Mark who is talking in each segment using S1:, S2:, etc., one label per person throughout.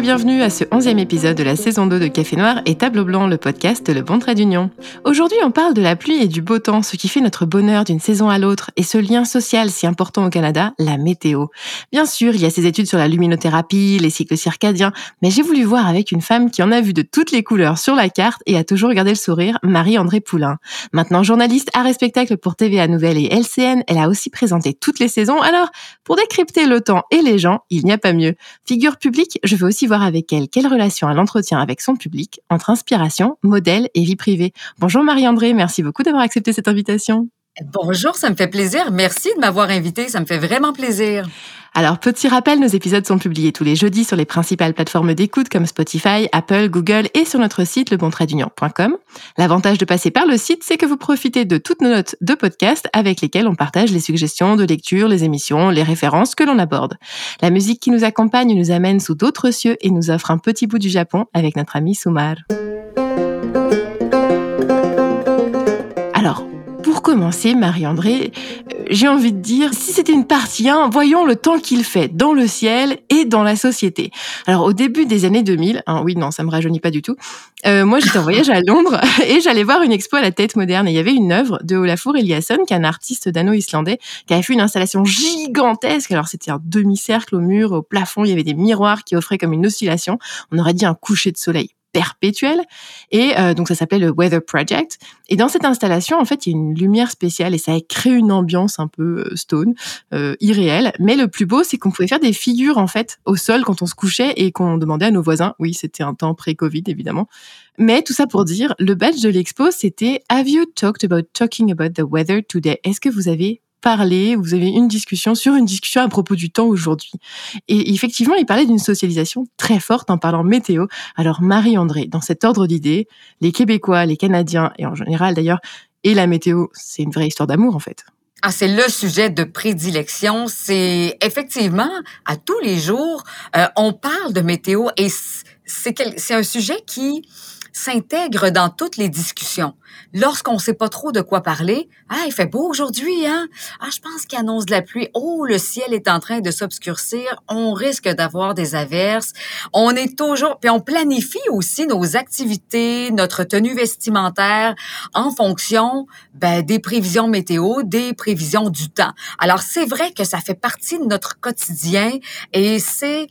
S1: bienvenue à ce onzième épisode de la saison 2 de Café Noir et Tableau Blanc, le podcast Le Bon Trait d'Union. Aujourd'hui, on parle de la pluie et du beau temps, ce qui fait notre bonheur d'une saison à l'autre et ce lien social si important au Canada, la météo. Bien sûr, il y a ces études sur la luminothérapie, les cycles circadiens, mais j'ai voulu voir avec une femme qui en a vu de toutes les couleurs sur la carte et a toujours gardé le sourire, Marie-André Poulain. Maintenant journaliste à spectacle pour TVA Nouvelle et LCN, elle a aussi présenté toutes les saisons. Alors, pour décrypter le temps et les gens, il n'y a pas mieux. Figure publique, je veux aussi voir avec elle quelle relation elle entretient avec son public entre inspiration, modèle et vie privée. Bonjour Marie-André, merci beaucoup d'avoir accepté cette invitation.
S2: Bonjour, ça me fait plaisir. Merci de m'avoir invité, ça me fait vraiment plaisir.
S1: Alors, petit rappel, nos épisodes sont publiés tous les jeudis sur les principales plateformes d'écoute comme Spotify, Apple, Google et sur notre site lebontraitdunion.com. L'avantage de passer par le site, c'est que vous profitez de toutes nos notes de podcast avec lesquelles on partage les suggestions de lecture, les émissions, les références que l'on aborde. La musique qui nous accompagne nous amène sous d'autres cieux et nous offre un petit bout du Japon avec notre ami Sumar. Commencer, Marie-André, j'ai envie de dire, si c'était une partie 1, voyons le temps qu'il fait dans le ciel et dans la société. Alors au début des années 2000, hein, oui non, ça me rajeunit pas du tout, euh, moi j'étais en voyage à Londres et j'allais voir une expo à la tête moderne et il y avait une œuvre de Olafur Eliasson, qui est un artiste dano-islandais, qui avait fait une installation gigantesque. Alors c'était un demi-cercle au mur, au plafond, il y avait des miroirs qui offraient comme une oscillation. On aurait dit un coucher de soleil perpétuelle. Et euh, donc ça s'appelait le Weather Project. Et dans cette installation, en fait, il y a une lumière spéciale et ça a créé une ambiance un peu euh, stone, euh, irréelle. Mais le plus beau, c'est qu'on pouvait faire des figures en fait au sol quand on se couchait et qu'on demandait à nos voisins. Oui, c'était un temps pré-Covid évidemment. Mais tout ça pour dire, le badge de l'expo, c'était Have you talked about talking about the weather today? Est-ce que vous avez parler, vous avez une discussion sur une discussion à propos du temps aujourd'hui. Et effectivement, il parlait d'une socialisation très forte en parlant météo. Alors Marie-André, dans cet ordre d'idées, les Québécois, les Canadiens et en général d'ailleurs, et la météo, c'est une vraie histoire d'amour en fait.
S2: Ah, c'est le sujet de prédilection. C'est effectivement à tous les jours, euh, on parle de météo et c'est un sujet qui s'intègre dans toutes les discussions. Lorsqu'on sait pas trop de quoi parler, ah, il fait beau aujourd'hui, hein? Ah, je pense qu'il annonce de la pluie. Oh, le ciel est en train de s'obscurcir. On risque d'avoir des averses. On est toujours, puis on planifie aussi nos activités, notre tenue vestimentaire en fonction ben, des prévisions météo, des prévisions du temps. Alors, c'est vrai que ça fait partie de notre quotidien et c'est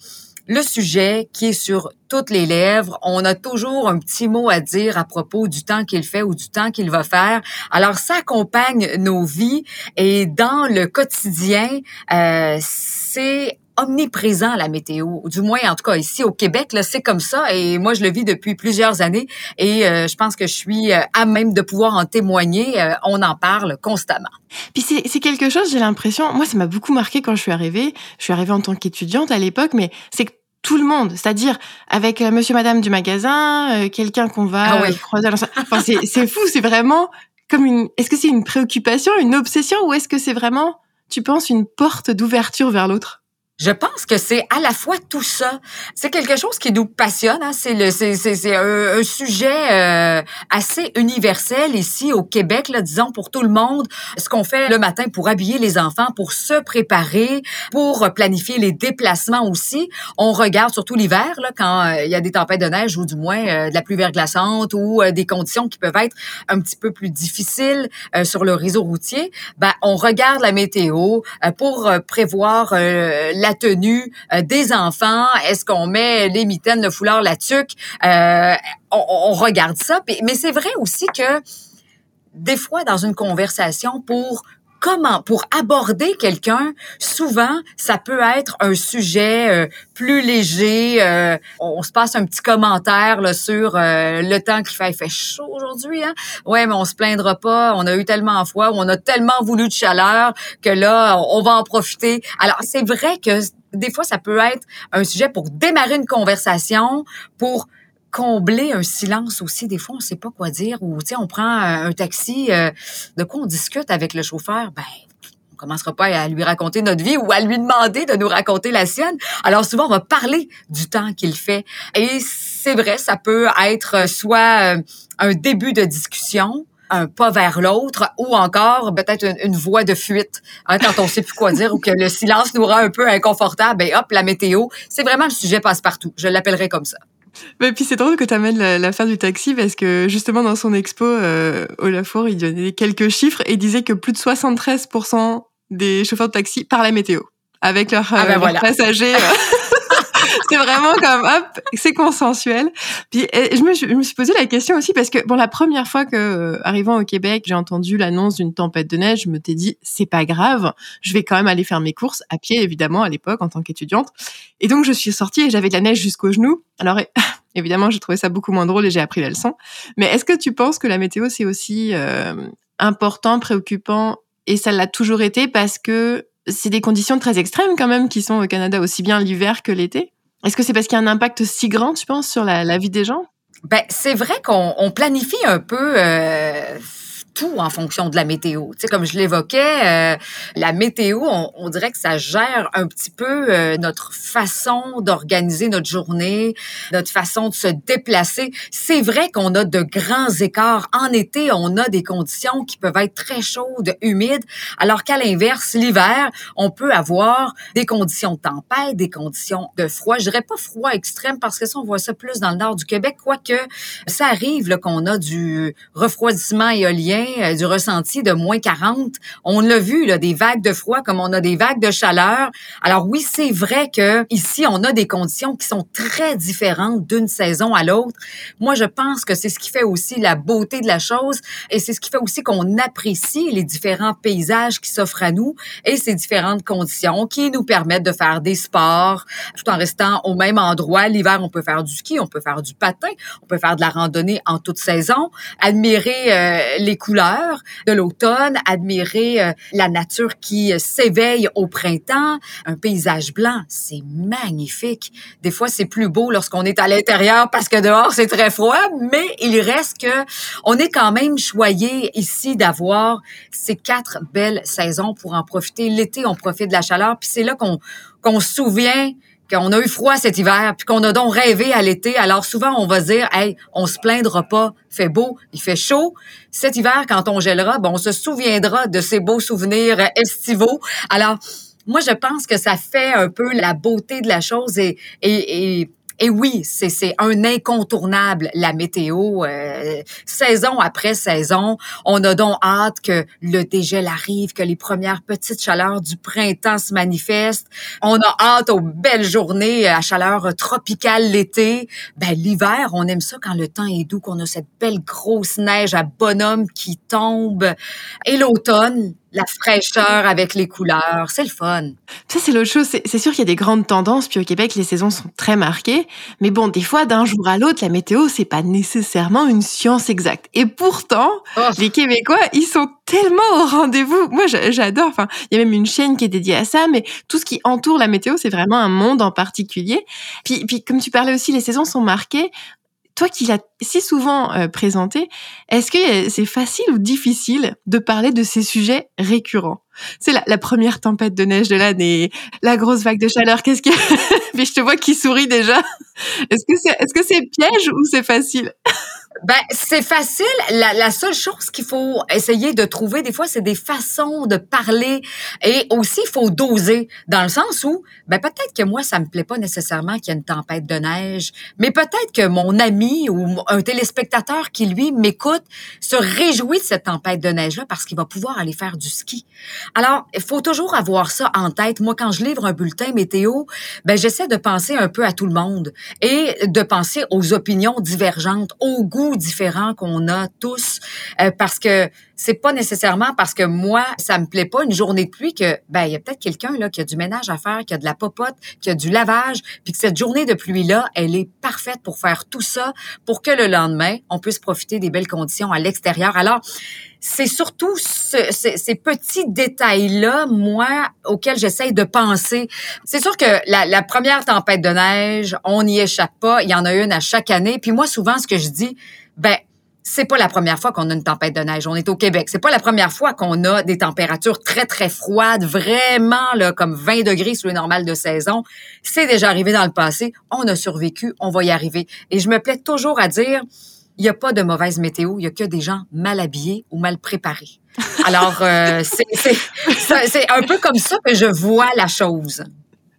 S2: le sujet qui est sur toutes les lèvres. On a toujours un petit mot à dire à propos du temps qu'il fait ou du temps qu'il va faire. Alors, ça accompagne nos vies et dans le quotidien, euh, c'est omniprésent la météo, du moins en tout cas ici au Québec là c'est comme ça et moi je le vis depuis plusieurs années et euh, je pense que je suis euh, à même de pouvoir en témoigner. on en parle constamment.
S1: Puis c'est quelque chose, j'ai l'impression, moi ça m'a beaucoup marqué quand je suis arrivée. Je suis arrivée en tant qu'étudiante à l'époque, mais c'est que tout le monde, c'est-à-dire avec euh, monsieur madame du magasin, euh, quelqu'un qu'on va ah croiser. Enfin, c'est fou, c'est vraiment comme une est-ce que c'est une préoccupation, une obsession ou est-ce que c'est vraiment tu penses une porte d'ouverture vers l'autre?
S2: Je pense que c'est à la fois tout ça. C'est quelque chose qui nous passionne. Hein? C'est le, c'est, c'est, un, sujet euh, assez universel ici au Québec, là, disons pour tout le monde. Ce qu'on fait le matin pour habiller les enfants, pour se préparer, pour planifier les déplacements aussi. On regarde surtout l'hiver, là, quand euh, il y a des tempêtes de neige ou du moins euh, de la pluie verglaçante ou des conditions qui peuvent être un petit peu plus difficiles sur le réseau routier. Ben, on regarde la météo pour prévoir la tenue euh, des enfants? Est-ce qu'on met les mitaines, le foulard, la tuque? Euh, on, regarde ça. Mais c'est vrai aussi que des fois, dans une conversation, pour comment pour aborder quelqu'un, souvent ça peut être un sujet euh, plus léger. on, se passe un petit commentaire là, sur le temps qu'il fait. Il fait chaud aujourd'hui, hein Ouais, mais on se plaindra pas. On a eu tellement fois, on a tellement voulu de chaleur que là, on va en profiter. Alors c'est vrai que des fois ça peut être un sujet pour démarrer une conversation, pour combler un silence aussi. Des fois, on sait pas quoi dire ou, tu sais, on prend un taxi, euh, de quoi on discute avec le chauffeur? Ben, on commencera pas à lui raconter notre vie ou à lui demander de nous raconter la sienne. Alors souvent, on va parler du temps qu'il fait. Et c'est vrai, ça peut être soit euh, un début de discussion, un pas vers l'autre ou encore peut-être une, voie de fuite hein, quand on sait plus quoi dire ou que le silence nous rend un peu inconfortable. Ben hop, la météo, c'est vraiment le sujet passe-partout. Je l'appellerai comme ça.
S1: Mais puis c'est drôle que tu amènes l'affaire du taxi parce que justement dans son expo, euh, Olafur, il donnait quelques chiffres et disait que plus de 73% des chauffeurs de taxi parlent la météo avec leurs ah euh, passagers. C'est vraiment comme hop, c'est consensuel. Puis je me, je me, suis posé la question aussi parce que bon la première fois que euh, arrivant au Québec, j'ai entendu l'annonce d'une tempête de neige, je me t'ai dit c'est pas grave, je vais quand même aller faire mes courses à pied évidemment à l'époque en tant qu'étudiante. Et donc je suis sortie et j'avais de la neige jusqu'aux genoux. Alors évidemment, j'ai trouvé ça beaucoup moins drôle et j'ai appris la leçon. Mais est-ce que tu penses que la météo c'est aussi euh, important, préoccupant et ça l'a toujours été parce que c'est des conditions très extrêmes quand même qui sont au Canada, aussi bien l'hiver que l'été? Est-ce que c'est parce qu'il y a un impact si grand, tu penses, sur la, vie des gens?
S2: Ben, c'est vrai qu'on planifie un peu euh, tout en fonction de la météo. Tu sais, comme je l'évoquais, euh, la météo, on, on, dirait que ça gère un petit peu euh, notre façon d'organiser notre journée, notre façon de se déplacer. C'est vrai qu'on a de grands écarts. En été, on a des conditions qui peuvent être très chaudes, humides, alors qu'à l'inverse, l'hiver, on peut avoir des conditions de tempête, des conditions de froid. Je dirais pas froid extrême parce que ça, on voit ça plus dans le nord du Québec, quoique ça arrive qu'on a du refroidissement éolien euh, du ressenti de moins 40. On l'a vu, là, des vagues de froid comme on a des vagues de chaleur. Alors oui, c'est vrai que ici, on a des conditions qui sont très différentes d'une saison à l'autre. Moi, je pense que c'est ce qui fait aussi la beauté de la chose et c'est ce qui fait aussi qu'on apprécie les différents paysages qui s'offrent à nous et ces différentes conditions qui nous permettent de faire des sports tout en restant au même endroit. L'hiver, on peut faire du ski, on peut faire du patin, on peut faire de la randonnée en toute saison, admirer euh, les couleurs de l'automne, admirer euh, la nature qui euh, s'éveille au printemps, un paysage blanc, c'est magnifique. Des fois, c'est plus beau lorsqu'on est à l'intérieur parce que dehors c'est très froid, mais il reste que on est quand même choyé ici d'avoir ces quatre belles saisons pour en profiter. L'été, on profite de la chaleur, puis c'est là qu'on qu'on se souvient qu'on a eu froid cet hiver, puis qu'on a donc rêvé à l'été. Alors souvent, on va dire, hey, on se plaindra pas, fait beau, il fait chaud. Cet hiver, quand on gèlera, ben, on se souviendra de ces beaux souvenirs estivaux. Alors, moi, je pense que ça fait un peu la beauté de la chose et, et, et et oui, c'est un incontournable, la météo. Euh, saison après saison, on a donc hâte que le dégel arrive, que les premières petites chaleurs du printemps se manifestent. On a hâte aux belles journées à chaleur tropicale l'été. Ben, l'hiver, on aime ça quand le temps est doux, qu'on a cette belle grosse neige à bonhomme qui tombe. Et l'automne, la fraîcheur avec les couleurs. C'est le fun.
S1: Ça, c'est l'autre chose. C'est sûr qu'il y a des grandes tendances. Puis au Québec, les saisons sont très marquées. Mais bon, des fois, d'un jour à l'autre, la météo, c'est pas nécessairement une science exacte. Et pourtant, oh. les Québécois, ils sont tellement au rendez-vous. Moi, j'adore. Enfin, il y a même une chaîne qui est dédiée à ça. Mais tout ce qui entoure la météo, c'est vraiment un monde en particulier. Puis, puis, comme tu parlais aussi, les saisons sont marquées toi qui l'as si souvent euh, présenté, est-ce que c'est facile ou difficile de parler de ces sujets récurrents? C'est la, première tempête de neige de l'année, la grosse vague de chaleur. Qu'est-ce que Mais je te vois qui sourit déjà. Est-ce que c'est est-ce que c'est piège ou c'est facile?
S2: Ben, c'est facile. La, la seule chose qu'il faut essayer de trouver, des fois, c'est des façons de parler. Et aussi, il faut doser, dans le sens où, ben, peut-être que moi, ça me plaît pas nécessairement qu'il y ait une tempête de neige, mais peut-être que mon ami ou un téléspectateur qui, lui, m'écoute, se réjouit de cette tempête de neige-là parce qu'il va pouvoir aller faire du ski. Alors, il faut toujours avoir ça en tête. Moi, quand je livre un bulletin météo, ben, j'essaie de penser un peu à tout le monde et de penser aux opinions divergentes, aux goûts différents qu'on a tous euh, parce que c'est pas nécessairement parce que moi ça me plaît pas une journée de pluie que ben il y a peut-être quelqu'un là qui a du ménage à faire, qui a de la popote, qui a du lavage, puis que cette journée de pluie là, elle est parfaite pour faire tout ça pour que le lendemain on puisse profiter des belles conditions à l'extérieur. Alors c'est surtout ces petits détails-là, moi, auxquels j'essaye de penser. C'est sûr que la, la, première tempête de neige, on n'y échappe pas. Il y en a une à chaque année. Puis moi, souvent, ce que je dis, ben, c'est pas la première fois qu'on a une tempête de neige. On est au Québec. C'est pas la première fois qu'on a des températures très, très froides, vraiment, là, comme 20 degrés sous les normales de saison. C'est déjà arrivé dans le passé. On a survécu. On va y arriver. Et je me plais toujours à dire, il n'y a pas de mauvaise météo, il y a que des gens mal habillés ou mal préparés. Alors, euh, c'est un peu comme ça que je vois la chose.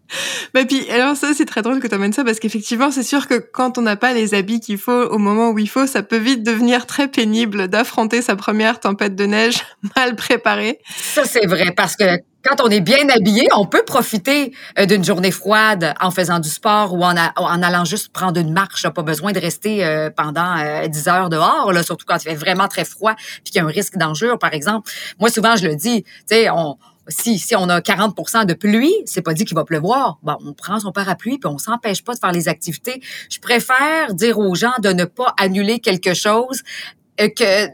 S1: Bah puis alors ça c'est très drôle que tu amènes ça parce qu'effectivement c'est sûr que quand on n'a pas les habits qu'il faut au moment où il faut, ça peut vite devenir très pénible d'affronter sa première tempête de neige mal préparée.
S2: Ça c'est vrai parce que quand on est bien habillé, on peut profiter euh, d'une journée froide en faisant du sport ou en, en allant juste prendre une marche. Pas besoin de rester euh, pendant 10 euh, heures dehors, là, surtout quand il fait vraiment très froid puis qu'il y a un risque d'enjeu, par exemple. Moi, souvent, je le dis, tu sais, on si, si on a 40% de pluie, c'est pas dit qu'il va pleuvoir. Bon, on prend son parapluie puis on s'empêche pas de faire les activités. Je préfère dire aux gens de ne pas annuler quelque chose que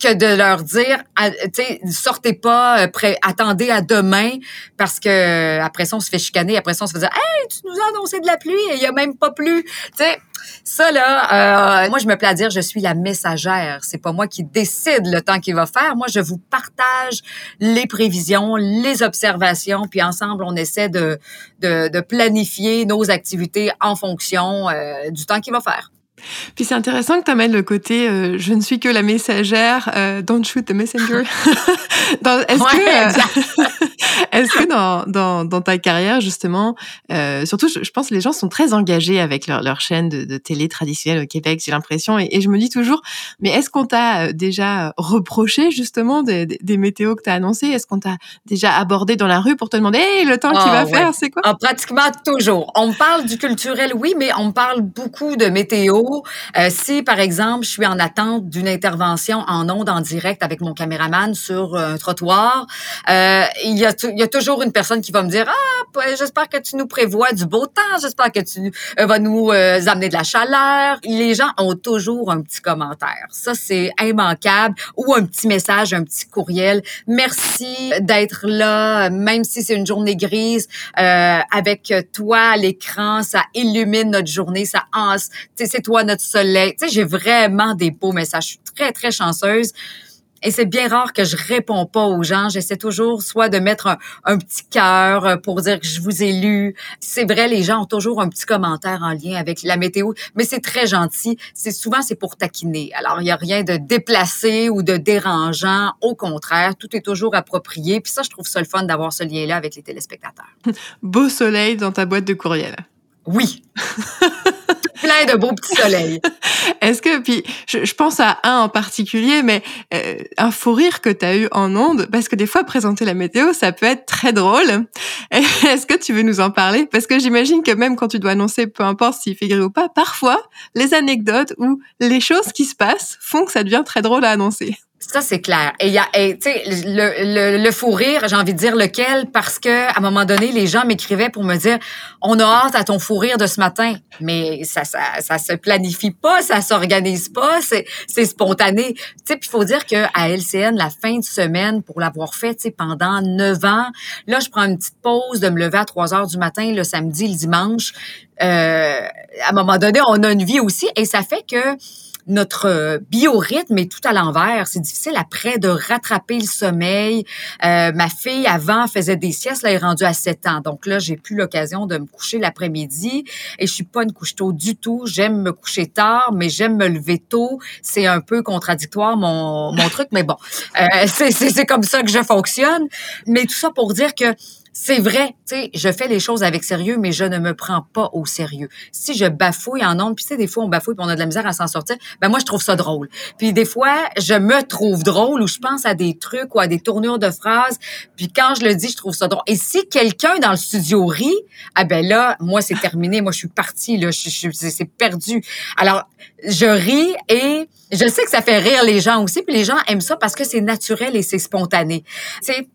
S2: que de leur dire, tu sais, sortez pas, euh, attendez à demain, parce que après ça on se fait chicaner, après ça on se fait dire, hey, tu nous as annoncé de la pluie et il y a même pas plu, tu sais. Ça là, euh, moi je me plais à dire, je suis la messagère. C'est pas moi qui décide le temps qu'il va faire. Moi je vous partage les prévisions, les observations, puis ensemble on essaie de de, de planifier nos activités en fonction euh, du temps qu'il va faire.
S1: Puis c'est intéressant que tu amènes le côté euh, je ne suis que la messagère, euh, don't shoot the messenger. est-ce que, euh, est-ce que dans, dans, dans, ta carrière justement, euh, surtout je, pense que les gens sont très engagés avec leur, leur chaîne de, de télé traditionnelle au Québec, j'ai l'impression, et, et, je me dis toujours, mais est-ce qu'on t'a déjà reproché justement des, des, météos que tu as annoncées? Est-ce qu'on t'a déjà abordé dans la rue pour te demander hey, le temps qu'il va ah, faire, c'est quoi?
S2: Ah, Pratiquement toujours. On parle du culturel, oui, mais on parle beaucoup de météo euh, si, par exemple, je suis en attente d'une intervention en ondes en direct avec mon caméraman sur un trottoir, euh, il, y a toujours une personne qui va me dire « Ah, j'espère que tu nous prévois du beau temps, j'espère que tu euh, vas nous amener de la chaleur. » Les gens ont toujours un petit commentaire. Ça, c'est immanquable. Ou un petit message, un petit courriel. Merci d'être là, même si c'est une journée grise. avec toi à l'écran, ça illumine notre journée, ça c'est toi notre soleil. Tu sais, j'ai vraiment des beaux messages. Je suis très, très chanceuse. Et c'est bien rare que je réponds pas aux gens. J'essaie toujours soit de mettre un, petit cœur euh, pour dire que je vous ai lu. C'est vrai, les gens ont toujours un petit commentaire en lien avec la météo, mais c'est très gentil. C'est souvent c'est pour taquiner. Alors il y a rien de déplacé ou de dérangeant. Au contraire, tout est toujours approprié. Puis ça, je trouve ça le fun d'avoir ce lien-là avec les téléspectateurs.
S1: Beau soleil dans ta boîte de courriel.
S2: Oui. de beaux petits soleils.
S1: Est-ce que, puis je, pense à un en particulier, mais euh, un fou rire que tu as eu en ondes, parce que des fois, présenter la météo, ça peut être très drôle. Est-ce que tu veux nous en parler? Parce que j'imagine que même quand tu dois annoncer, peu importe s'il fait gris ou pas, parfois, les anecdotes ou les choses qui se passent font que ça devient très drôle à annoncer.
S2: Ça, c'est clair. Et y a, le, le, le, fou rire, j'ai envie de dire lequel, parce que à un moment donné, les gens m'écrivaient pour me dire, on a hâte à ton fou rire de ce matin. Mais ça, ça, ça se planifie pas, ça s'organise pas, c'est, spontané. Puis il faut dire que à LCN, la fin de semaine, pour l'avoir fait, pendant neuf ans, là, je prends une petite pause de me lever à 3 heures du matin, le samedi, le dimanche. Euh, à un moment donné, on a une vie aussi, et ça fait que notre euh, biorhythme est tout à l'envers. C'est difficile après de rattraper le sommeil. Euh, ma fille, avant, faisait des siestes. Là, elle est rendue à 7 ans. Donc là, j'ai plus l'occasion de me coucher l'après-midi. Et je suis pas une couche tôt du tout. J'aime me coucher tard, mais j'aime me lever tôt. C'est un peu contradictoire, mon, mon truc. Mais bon, euh, c'est comme ça que je fonctionne. Mais tout ça pour dire que c'est vrai, tu sais, je fais les choses avec sérieux, mais je ne me prends pas au sérieux. Si je bafouille en ondes, puis tu sais, des fois on bafouille puis on a de la misère à s'en sortir, ben moi je trouve ça drôle. Puis des fois, je me trouve drôle ou je pense à des trucs ou à des tournures de phrases, puis quand je le dis, je trouve ça drôle. Et si quelqu'un dans le studio rit, ah ben là, moi c'est terminé, moi je suis partie là, je, je, c'est perdu. Alors je ris et je sais que ça fait rire les gens aussi, puis les gens aiment ça parce que c'est naturel et c'est spontané. Tu sais,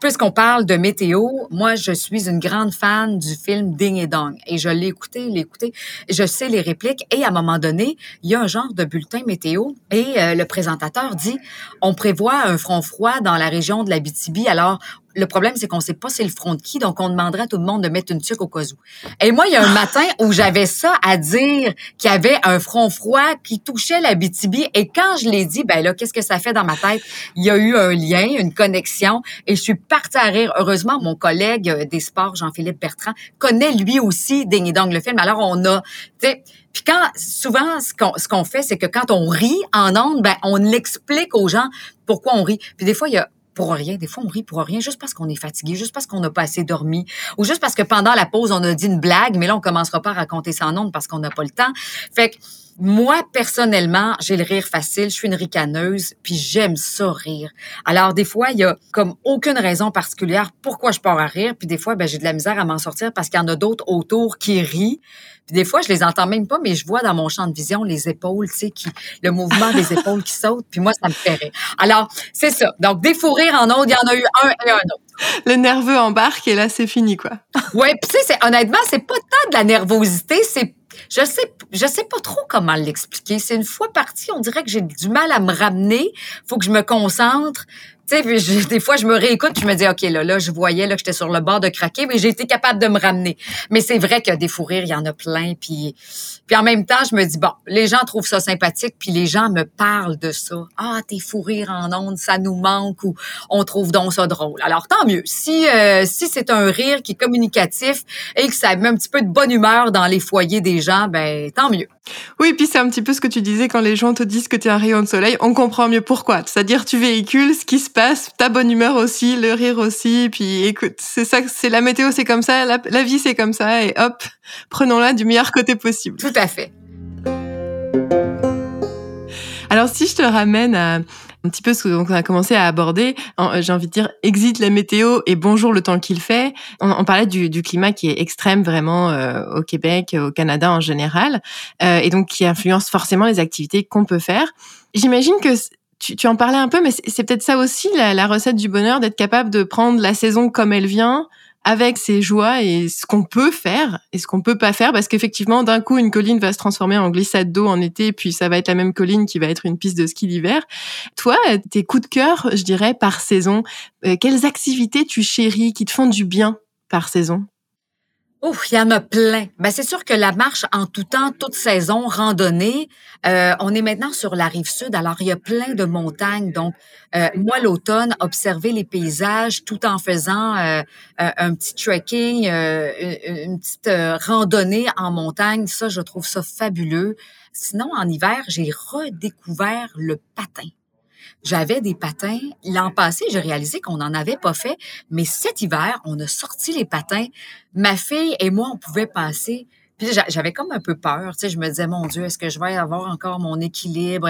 S2: puisqu'on parle de météo, moi, je suis une grande fan du film Ding et Dong. Et je l'ai écouté, l'ai écouté. Je sais les répliques. Et à un moment donné, il y a un genre de bulletin météo. Et euh, le présentateur dit, on prévoit un front froid dans la région de la BTB. Alors, le problème, c'est qu'on sait pas c'est le front de qui, donc on demanderait à tout le monde de mettre une tuque au cas où. Et moi, il y a un matin où j'avais ça à dire qu'il y avait un front froid qui touchait la BTB. Et quand je l'ai dit, ben là, qu'est-ce que ça fait dans ma tête? Il y a eu un lien, une connexion, et je suis partie à rire. Heureusement, mon collègue euh, des sports, Jean-Philippe Bertrand, connaît lui aussi Ding Dong, le film. Alors, on a, tu sais, puis quand souvent ce qu'on ce qu'on fait c'est que quand on rit en ondes ben on l'explique aux gens pourquoi on rit. Puis des fois il y a pour rien. Des fois, on rit pour rien juste parce qu'on est fatigué, juste parce qu'on n'a pas assez dormi, ou juste parce que pendant la pause, on a dit une blague, mais là, on commencera pas à raconter ça ondes parce qu'on n'a pas le temps. Fait que moi, personnellement, j'ai le rire facile, je suis une ricaneuse, puis j'aime ça rire. Alors, des fois, il y a comme aucune raison particulière pourquoi je pars à rire, puis des fois, ben, j'ai de la misère à m'en sortir parce qu'il y en a d'autres autour qui rient. Puis des fois, je les entends même pas, mais je vois dans mon champ de vision les épaules, tu sais, qui, le mouvement des épaules qui sautent, puis moi, ça me fait rire. Alors, c'est ça. Donc, des fous rires en autre, il y en a eu un et un autre.
S1: Le nerveux embarque et là, c'est fini, quoi.
S2: ouais, tu sais, honnêtement, c'est pas tant de la nervosité, c'est je sais, je sais pas trop comment l'expliquer. C'est une fois parti, on dirait que j'ai du mal à me ramener. Faut que je me concentre. Sais, des fois, je me réécoute, je me dis, OK, là, là, je voyais là, que j'étais sur le bord de craquer, mais j'ai été capable de me ramener. Mais c'est vrai que des fous rires, il y en a plein. Puis, puis en même temps, je me dis, bon, les gens trouvent ça sympathique, puis les gens me parlent de ça. Ah, tes fous rires en ondes, ça nous manque, ou on trouve donc ça drôle. Alors, tant mieux. Si, euh, si c'est un rire qui est communicatif et que ça met un petit peu de bonne humeur dans les foyers des gens, ben tant mieux.
S1: Oui, puis c'est un petit peu ce que tu disais quand les gens te disent que tu es un rayon de soleil, on comprend mieux pourquoi. C'est-à-dire tu véhicules ce qui se passe, ta bonne humeur aussi, le rire aussi, puis écoute, c'est ça, c'est la météo, c'est comme ça, la, la vie c'est comme ça, et hop, prenons-la du meilleur côté possible.
S2: Tout à fait.
S1: Alors si je te ramène à un petit peu ce qu'on a commencé à aborder. Euh, j'ai envie de dire, exit la météo et bonjour le temps qu'il fait. On, parlait du, du, climat qui est extrême vraiment euh, au Québec, au Canada en général, euh, et donc qui influence forcément les activités qu'on peut faire. J'imagine que tu, tu, en parlais un peu, mais c'est peut-être ça aussi la, la recette du bonheur, d'être capable de prendre la saison comme elle vient, avec ses joies et ce qu'on peut faire et ce qu'on peut pas faire parce qu'effectivement d'un coup une colline va se transformer en glissade d'eau en été puis ça va être la même colline qui va être une piste de ski d'hiver. Toi, tes coups de cœur, je dirais par saison, euh, quelles activités tu chéris qui te font du bien par saison?
S2: Ouf, il y en a plein. Ben, c'est sûr que la marche en tout temps, toute saison, randonnée, euh, on est maintenant sur la rive sud, alors il y a plein de montagnes. Donc, euh, moi, l'automne, observer les paysages tout en faisant euh, un petit trekking, une, petite randonnée en montagne, ça, je trouve ça fabuleux. Sinon, en hiver, j'ai redécouvert le patin. J'avais des patins. L'an passé, j'ai réalisé qu'on n'en avait pas fait, mais cet hiver, on a sorti les patins. Ma fille et moi, on pouvait passer. Puis j'avais comme un peu peur, tu sais, je me disais, mon Dieu, est-ce que je vais avoir encore mon équilibre?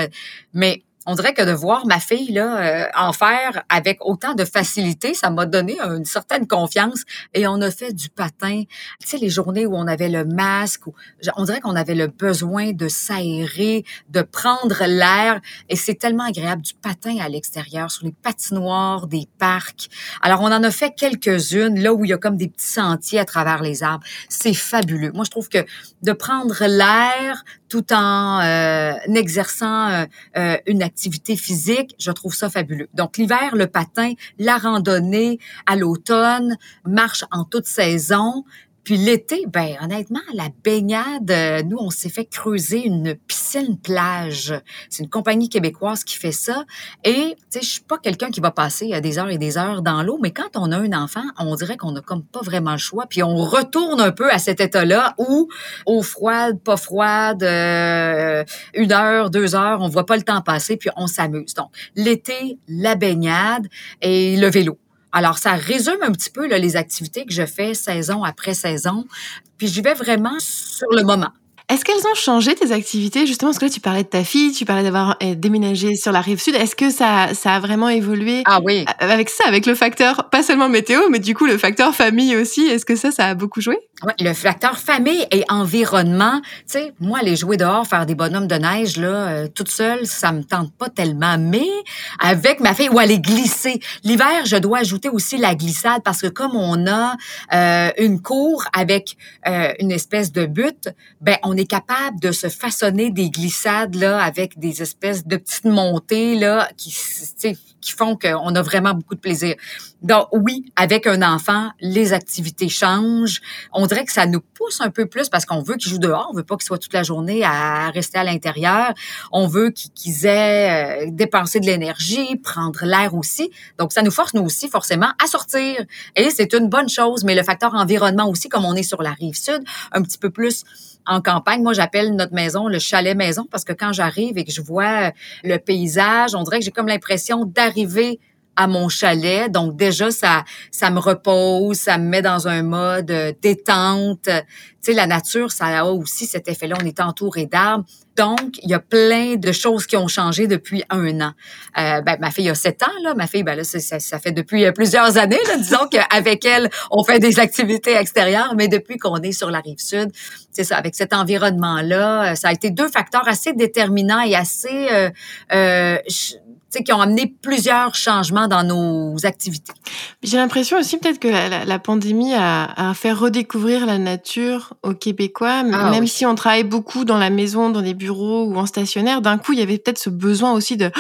S2: Mais on dirait que de voir ma fille là euh, en faire avec autant de facilité, ça m'a donné une certaine confiance et on a fait du patin. Tu sais les journées où on avait le masque, où, on dirait qu'on avait le besoin de s'aérer, de prendre l'air et c'est tellement agréable du patin à l'extérieur sur les patinoires des parcs. Alors on en a fait quelques-unes là où il y a comme des petits sentiers à travers les arbres. C'est fabuleux. Moi je trouve que de prendre l'air tout en euh, exerçant euh, euh, une activité physique, je trouve ça fabuleux. Donc l'hiver, le patin, la randonnée à l'automne, marche en toute saison, puis l'été, ben honnêtement, la baignade, euh, nous, on s'est fait creuser une piscine plage. C'est une compagnie québécoise qui fait ça. Et, tu sais, je suis pas quelqu'un qui va passer euh, des heures et des heures dans l'eau, mais quand on a un enfant, on dirait qu'on a comme pas vraiment le choix. Puis on retourne un peu à cet état-là où, eau froide, pas froide, euh, une heure, deux heures, on voit pas le temps passer, puis on s'amuse. Donc, l'été, la baignade et le vélo. Alors, ça résume un petit peu les activités que je fais saison après saison. Puis, j'y vais vraiment sur le moment.
S1: Est-ce qu'elles ont changé tes activités? Justement Parce que là, tu parlais de ta fille, tu parlais d'avoir euh, déménagé sur la rive sud. Est-ce que ça, ça a vraiment évolué?
S2: Ah oui.
S1: Avec ça, avec le facteur, pas seulement météo, mais du coup le facteur famille aussi. Est-ce que ça, ça a beaucoup joué?
S2: Oui, le facteur famille et environnement. Tu sais, moi, aller jouer dehors, faire des bonhommes de neige là, euh, toute seule, ça me tente pas tellement. Mais avec ma fille, ou aller glisser. L'hiver, je dois ajouter aussi la glissade parce que comme on a euh, une cour avec une espèce de but, ben on est capable de se façonner des glissades là avec des espèces de petites montées là qui, qui font qu'on a vraiment beaucoup de plaisir. Donc oui, avec un enfant, les activités changent. On dirait que ça nous pousse un peu plus parce qu'on veut qu'ils jouent dehors, on veut pas qu'ils soient toute la journée à rester à l'intérieur. On veut qu'ils aient euh, dépensé de l'énergie, prendre l'air aussi. Donc ça nous force nous aussi forcément à sortir. Et c'est une bonne chose, mais le facteur environnement aussi, comme on est sur la rive sud, un petit peu plus en campagne. Moi, j'appelle notre maison le chalet maison parce que quand j'arrive et que je vois le paysage, on dirait que j'ai comme l'impression d'arriver à mon chalet. Donc déjà, ça, ça me repose, ça me met dans un mode euh, détente. Tu sais, la nature, ça a aussi cet effet-là. On est entouré d'arbres. Donc, il y a plein de choses qui ont changé depuis un an. Euh, ben, ma fille a sept ans, là. Ma fille, ben là, ça, ça fait depuis euh, plusieurs années. Là. Disons qu'avec elle, on fait des activités extérieures, mais depuis qu'on est sur la rive sud, c'est ça, avec cet environnement-là, ça a été deux facteurs assez déterminants et assez euh, euh qui ont amené plusieurs changements dans nos activités.
S1: J'ai l'impression aussi peut-être que la, la, pandémie a, a, fait redécouvrir la nature aux Québécois, ah même si on travaille beaucoup dans la maison, dans les bureaux ou en stationnaire, d'un coup il y avait peut-être ce besoin aussi de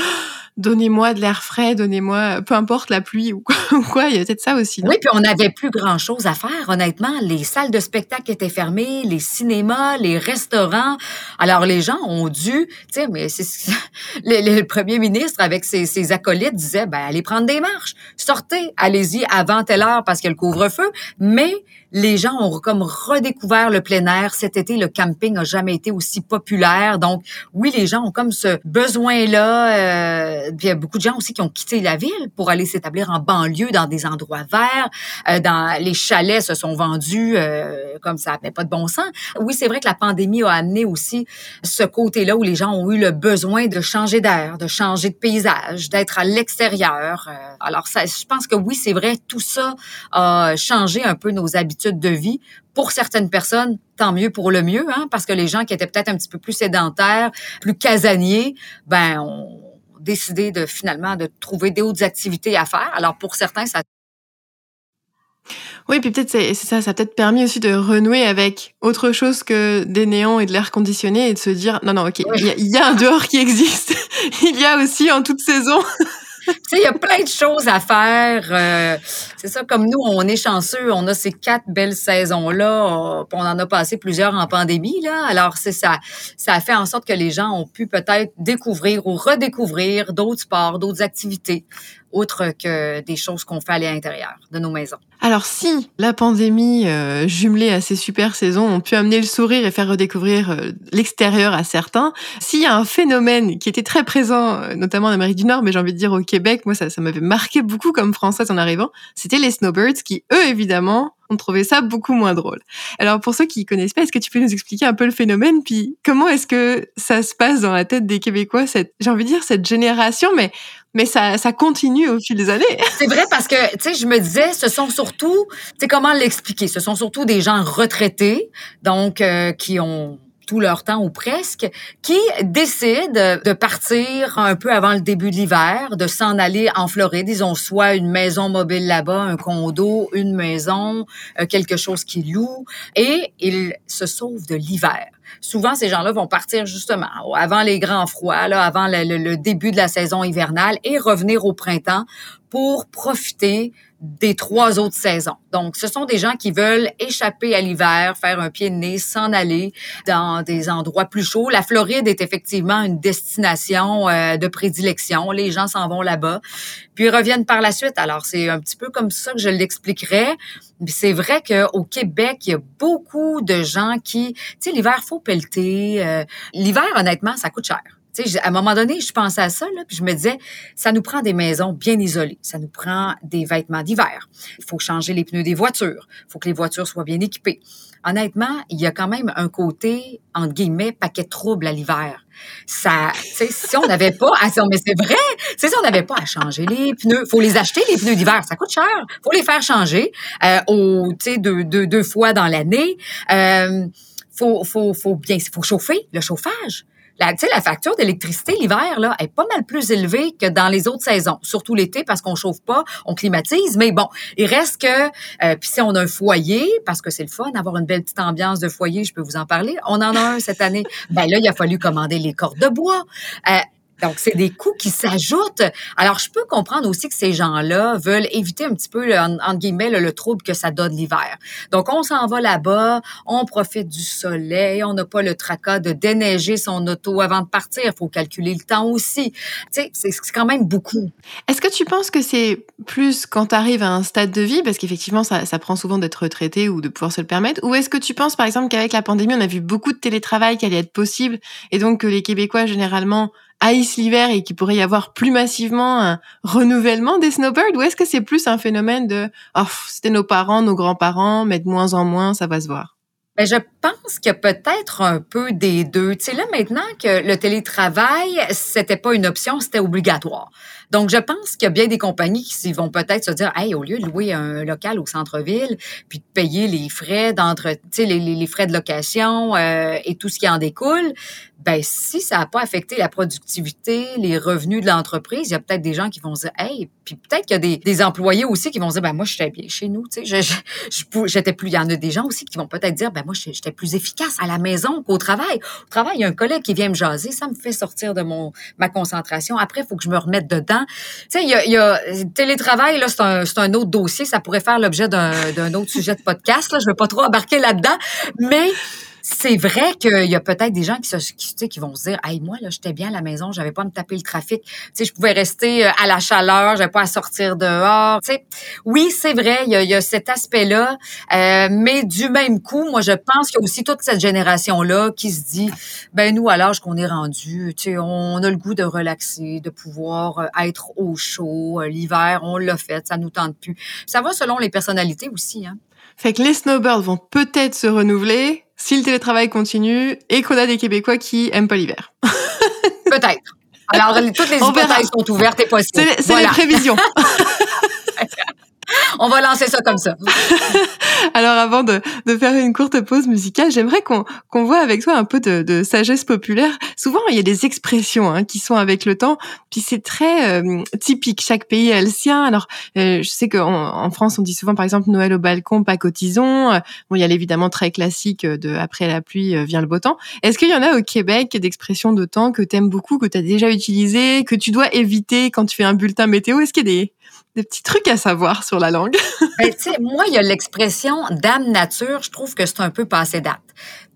S1: donnez-moi de l'air frais, donnez-moi, peu importe la pluie ou quoi, il y a peut-être ça aussi.
S2: Oui, puis on n'avait plus grand-chose à faire, honnêtement. Les salles de spectacle étaient fermées, les cinémas, les restaurants. Alors les gens ont dû, tu sais, mais c'est le, premier ministre avec ses, ses, acolytes disait, ben allez prendre des marches, sortez, allez-y avant telle heure parce qu'il y a le couvre-feu, mais les gens ont comme redécouvert le plein air. Cet été, le camping n'a jamais été aussi populaire. Donc, oui, les gens ont comme ce besoin-là. Euh, il y a beaucoup de gens aussi qui ont quitté la ville pour aller s'établir en banlieue, dans des endroits verts. Euh, dans les chalets se sont vendus euh, comme ça n'avait pas de bon sens. Oui, c'est vrai que la pandémie a amené aussi ce côté-là où les gens ont eu le besoin de changer d'air, de changer de paysage, d'être à l'extérieur. Euh, alors, ça, je pense que oui, c'est vrai, tout ça a changé un peu nos habitudes de vie. Pour certaines personnes, tant mieux pour le mieux, hein, parce que les gens qui étaient peut-être un petit peu plus sédentaires, plus casaniers, ben ont décidé de finalement de trouver d'autres activités à faire. Alors pour certains, ça
S1: oui, puis peut-être c'est ça, ça a peut-être permis aussi de renouer avec autre chose que des néons et de l'air conditionné et de se dire non non ok, il y, y, a un dehors qui existe, il y a aussi en toute saison
S2: tu sais, il y a plein de choses à faire. Euh, c'est ça, comme nous, on est chanceux, on a ces quatre belles saisons-là. On en a passé plusieurs en pandémie, là. Alors, c'est ça. Ça a fait en sorte que les gens ont pu peut-être découvrir ou redécouvrir d'autres sports, d'autres activités autre que des choses qu'on fait à l'intérieur de nos maisons.
S1: Alors si la pandémie euh, jumelée à ces super saisons ont pu amener le sourire et faire redécouvrir euh, l'extérieur à certains, s'il y a un phénomène qui était très présent, euh, notamment en Amérique du Nord, mais j'ai envie de dire au Québec, moi ça, ça m'avait marqué beaucoup comme française en arrivant, c'était les snowbirds qui, eux évidemment, ont trouvé ça beaucoup moins drôle. Alors pour ceux qui connaissent pas, est-ce que tu peux nous expliquer un peu le phénomène, puis comment est-ce que ça se passe dans la tête des Québécois, cette, j'ai envie de dire cette génération, mais mais ça, ça continue au fil des années?
S2: C'est vrai parce que, tu sais, je me disais, ce sont surtout, tu sais, comment l'expliquer? Ce sont surtout des gens retraités, donc euh, qui ont tout leur temps ou presque, qui décident de partir un peu avant le début de l'hiver, de s'en aller en Floride. Ils ont soit une maison mobile là-bas, un condo, une maison, euh, quelque chose qu'ils louent, et ils se sauvent de l'hiver. Souvent, ces gens-là vont partir justement avant les grands froids, là, avant le début de la saison hivernale, et revenir au printemps pour profiter des trois autres saisons. Donc, ce sont des gens qui veulent échapper à l'hiver, faire un pied de nez, s'en aller dans des endroits plus chauds. La Floride est effectivement une destination euh, de prédilection. Les gens s'en vont là-bas, puis reviennent par la suite. Alors, c'est un petit peu comme ça que je l'expliquerais. C'est vrai qu'au Québec, il y a beaucoup de gens qui, tu sais, l'hiver, faut pelleter. Euh, l'hiver, honnêtement, ça coûte cher à un moment donné, je pensais à ça, puis je me disais, ça nous prend des maisons bien isolées, ça nous prend des vêtements d'hiver. Il faut changer les pneus des voitures, il faut que les voitures soient bien équipées. Honnêtement, il y a quand même un côté, entre guillemets, paquet de troubles à l'hiver. Ça, si on n'avait pas, à, mais c'est vrai, si on n'avait pas à changer les pneus, faut les acheter les pneus d'hiver, ça coûte cher, faut les faire changer, euh, au, deux, deux, deux fois dans l'année. Euh, faut, faut, faut bien, faut chauffer le chauffage la, la facture d'électricité l'hiver là est pas mal plus élevée que dans les autres saisons, surtout l'été parce qu'on chauffe pas, on climatise. Mais bon, il reste que euh, puis si on a un foyer, parce que c'est le fun, avoir une belle petite ambiance de foyer, je peux vous en parler. On en a un cette année. Ben là, il a fallu commander les cordes de bois. Euh, donc, c'est des coûts qui s'ajoutent. Alors, je peux comprendre aussi que ces gens-là veulent éviter un petit peu, le, entre guillemets, le, trouble que ça donne l'hiver. Donc, on s'en va là-bas, on profite du soleil, on n'a pas le tracas de déneiger son auto avant de partir. Il faut calculer le temps aussi. Tu sais, c'est quand même beaucoup.
S1: Est-ce que tu penses que c'est plus quand tu arrives à un stade de vie, parce qu'effectivement, ça, ça prend souvent d'être retraité ou de pouvoir se le permettre, ou est-ce que tu penses, par exemple, qu'avec la pandémie, on a vu beaucoup de télétravail qui allait être possible, et donc que les Québécois, généralement, haïssent l'hiver et qu'il pourrait y avoir plus massivement un renouvellement des snowbirds ou est-ce que c'est plus un phénomène de oh, c'était nos parents, nos grands-parents, mais de moins en moins, ça va se voir?
S2: Ben, je pense a peut-être un peu des deux. Tu sais, là, maintenant que le télétravail, c'était pas une option, c'était obligatoire. Donc, je pense qu'il y a bien des compagnies qui vont peut-être se dire, hey, au lieu de louer un local au centre-ville, puis de payer les frais d'entre, tu sais, les, les, frais de location euh, et tout ce qui en découle, ben si ça n'a pas affecté la productivité, les revenus de l'entreprise, il y a peut-être des gens qui vont dire, hey, puis peut-être qu'il y a des, des, employés aussi qui vont dire, ben moi, j'étais bien chez nous, tu sais, j'étais plus, il y en a des gens aussi qui vont peut-être dire, ben moi, j'étais plus efficace à la maison qu'au travail. Au travail, il y a un collègue qui vient me jaser, ça me fait sortir de mon ma concentration. Après, il faut que je me remette dedans. Tu sais, il y a, il y a télétravail, là, c'est un, un autre dossier, ça pourrait faire l'objet d'un autre sujet de podcast, là, je veux pas trop embarquer là-dedans, mais c'est vrai qu'il y a peut-être des gens qui, se, qui, qui vont se dire, hey, moi là, j'étais bien à la maison, j'avais pas à me taper le trafic, sais, je pouvais rester euh, à la chaleur, j'avais pas à sortir dehors, sais. Oui, c'est vrai, il y a, cet aspect-là, euh, mais du même coup, moi, je pense qu'il y a aussi toute cette génération-là qui se dit, ben nous, à l'âge qu'on est rendu, on a le goût de relaxer, de pouvoir euh, être au chaud, l'hiver, on l'a fait, ça nous tente plus. Ça va selon les personnalités aussi, hein.
S1: Fait que les snowbirds vont peut-être se renouveler, si le télétravail continue et qu'on a des Québécois qui aiment pas l'hiver.
S2: Peut-être. Alors, toutes les hypothèses sont ouvertes et possibles.
S1: C'est les prévisions.
S2: On va lancer ça comme ça.
S1: Alors avant de, de, faire une courte pause musicale, j'aimerais qu'on qu'on voit avec toi un peu de, de, sagesse populaire. Souvent, il y a des expressions hein, qui sont avec le temps, puis c'est très euh, typique. Chaque pays a le sien. Alors, euh, je sais qu'en en France, on dit souvent, par exemple, Noël au balcon, pas cotisons. Euh, bon, il y a l'évidemment très classique de après la pluie vient le beau temps. Est-ce qu'il y en a au Québec d'expressions de temps que tu aimes beaucoup, que tu as déjà utilisées, que tu dois éviter quand tu fais un bulletin météo? Est-ce qu'il y a des des petits trucs à savoir sur la langue.
S2: ben, moi, il y a l'expression dame nature, je trouve que c'est un peu passé date.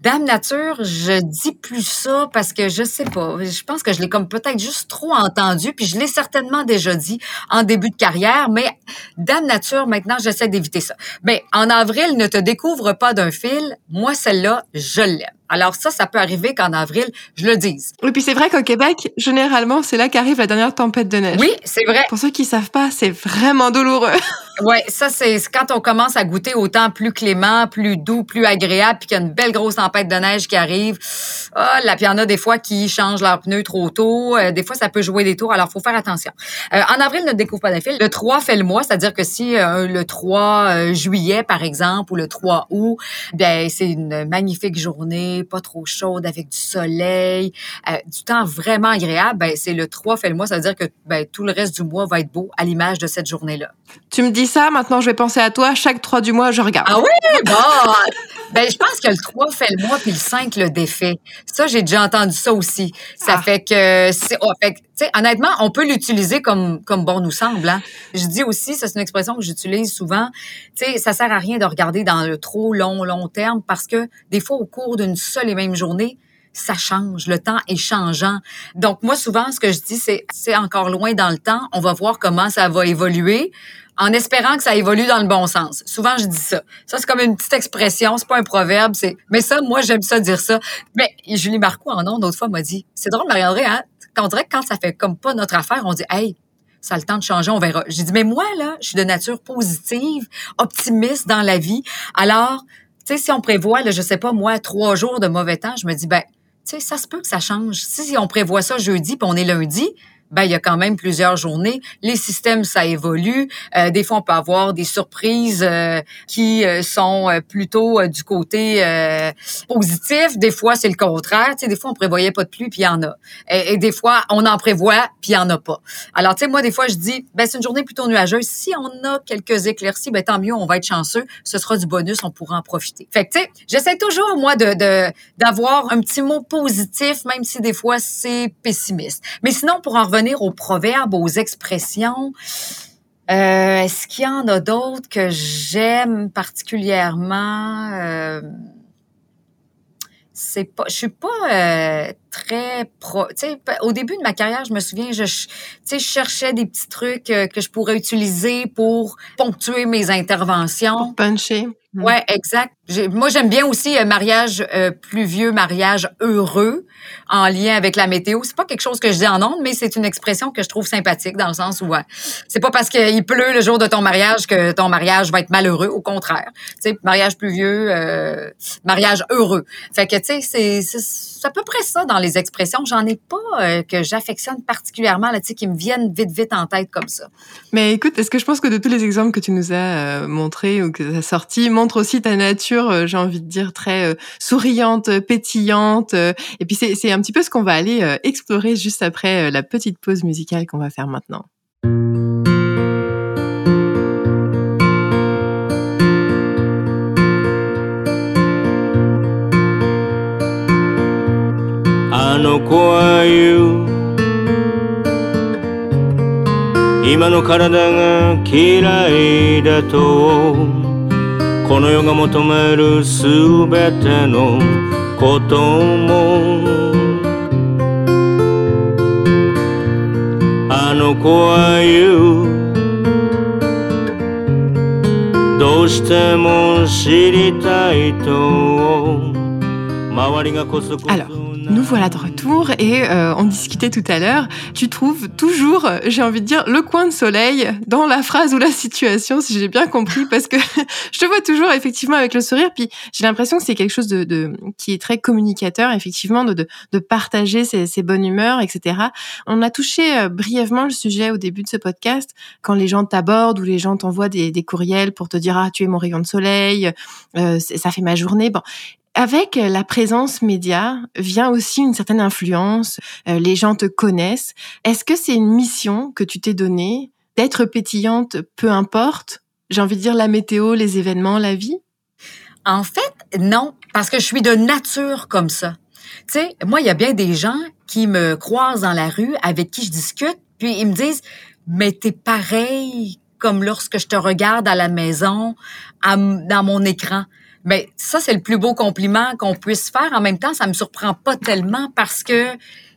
S2: Dame nature, je dis plus ça parce que je sais pas. Je pense que je l'ai comme peut-être juste trop entendu, puis je l'ai certainement déjà dit en début de carrière, mais Dame nature, maintenant, j'essaie d'éviter ça. Mais en avril, ne te découvre pas d'un fil. Moi, celle-là, je l'aime. Alors ça, ça peut arriver qu'en avril, je le dise.
S1: Oui, puis c'est vrai qu'au Québec, généralement, c'est là qu'arrive la dernière tempête de neige.
S2: Oui, c'est vrai.
S1: Pour ceux qui savent pas, c'est vraiment douloureux.
S2: Oui, ça, c'est quand on commence à goûter au temps plus clément, plus doux, plus agréable, puis qu'il y a une belle grosse tempête de neige qui arrive. Ah, là, puis il y en a des fois qui changent leurs pneus trop tôt. Euh, des fois, ça peut jouer des tours, alors faut faire attention. Euh, en avril, ne découvre pas d'un fil. Le 3 fait le mois, c'est-à-dire que si euh, le 3 juillet, par exemple, ou le 3 août, bien, c'est une magnifique journée, pas trop chaude, avec du soleil, du temps vraiment agréable, ben, c'est le 3 fait le mois, ça veut dire que ben, tout le reste du mois va être beau à l'image de cette journée-là.
S1: Tu me dis ça, maintenant je vais penser à toi. Chaque 3 du mois, je regarde.
S2: Ah oui? Bon! ben, je pense que le 3 fait le mois, puis le 5 le défait. Ça, j'ai déjà entendu ça aussi. Ça ah. fait que, c'est, oh, fait, honnêtement, on peut l'utiliser comme, comme bon nous semble. Hein. Je dis aussi, ça c'est une expression que j'utilise souvent, tu sais, ça sert à rien de regarder dans le trop long, long terme parce que des fois, au cours d'une seule et même journée, ça change, le temps est changeant. Donc moi souvent ce que je dis c'est c'est encore loin dans le temps, on va voir comment ça va évoluer en espérant que ça évolue dans le bon sens. Souvent, je dis ça. Ça, c'est comme une petite expression, c'est pas un proverbe, c'est, mais ça, moi, j'aime ça dire ça. Mais Julie Marcoux, en nom, d'autres fois, m'a dit, c'est drôle, Marie-André, hein? Quand on dirait que quand ça fait comme pas notre affaire, on dit, hey, ça a le temps de changer, on verra. J'ai dit, mais moi, là, je suis de nature positive, optimiste dans la vie. Alors, tu sais, si on prévoit, là, je sais pas, moi, trois jours de mauvais temps, je me dis, ben, tu sais, ça se peut que ça change. Si on prévoit ça jeudi, puis on est lundi, ben il y a quand même plusieurs journées. Les systèmes, ça évolue. Euh, des fois, on peut avoir des surprises euh, qui euh, sont plutôt du côté positif. Des fois, c'est le contraire. Tu sais, des fois, on prévoyait pas de pluie, puis il y en a. Et, des fois, on en prévoit, puis il y en a pas. Alors, tu sais, moi, des fois, je dis, ben c'est une journée plutôt nuageuse. Si on a quelques éclaircies, ben tant mieux, on va être chanceux. Ce sera du bonus, on pourra en profiter. Fait que, tu sais, j'essaie toujours, moi, de d'avoir un petit mot positif, même si des fois, c'est pessimiste. Mais sinon, pour en revenir aux proverbes, aux expressions, euh, est-ce qu'il y en a d'autres que j'aime particulièrement? Euh, c'est pas, je suis pas euh, très pro. Au début de ma carrière, je me souviens, je, je cherchais des petits trucs que je pourrais utiliser pour ponctuer mes interventions.
S1: Pour puncher.
S2: Ouais, exact. Moi, j'aime bien aussi euh, mariage euh, pluvieux, mariage heureux en lien avec la météo. C'est pas quelque chose que je dis en ondes, mais c'est une expression que je trouve sympathique dans le sens où c'est pas parce qu'il pleut le jour de ton mariage que ton mariage va être malheureux. Au contraire, tu sais, mariage pluvieux, euh, mariage heureux. Fait que tu sais, c'est à peu près ça dans les expressions. J'en ai pas euh, que j'affectionne particulièrement là, tu sais, qui me viennent vite vite en tête comme ça.
S1: Mais écoute, est-ce que je pense que de tous les exemples que tu nous as montrés ou que tu as sortis, montre aussi ta nature, euh, j'ai envie de dire, très euh, souriante, pétillante. Euh, et puis c'est un petit peu ce qu'on va aller explorer juste après la petite pause musicale qu'on va faire maintenant. こ
S3: の世が求めるすべてのことも。あの子は言う。どうしても知りたいと周りがこそこそ
S1: nous voilà de retour et euh, on discutait tout à l'heure. Tu trouves toujours, j'ai envie de dire, le coin de soleil dans la phrase ou la situation, si j'ai bien compris, parce que je te vois toujours effectivement avec le sourire. Puis j'ai l'impression que c'est quelque chose de, qui est très communicateur, effectivement, de, de, partager ses, bonnes humeurs, etc. On a touché euh, brièvement le sujet au début de ce podcast, quand les gens t'abordent ou les gens t'envoient des, des, courriels pour te dire ah tu es mon rayon de soleil, euh, ça fait ma journée. Bon, avec la présence média vient aussi une certaine influence. Euh, les gens te connaissent. Est-ce que c'est une mission que tu t'es donnée d'être pétillante, peu importe J'ai envie de dire la météo, les événements, la vie?
S2: En fait, non, parce que je suis de nature comme ça. Tu sais, moi, il y a bien des gens qui me croisent dans la rue, avec qui je discute, puis ils me disent, mais t'es pareil comme lorsque je te regarde à la maison, dans mon écran. Ben, ça, c'est le plus beau compliment qu'on puisse faire. En même temps, ça me surprend pas tellement parce que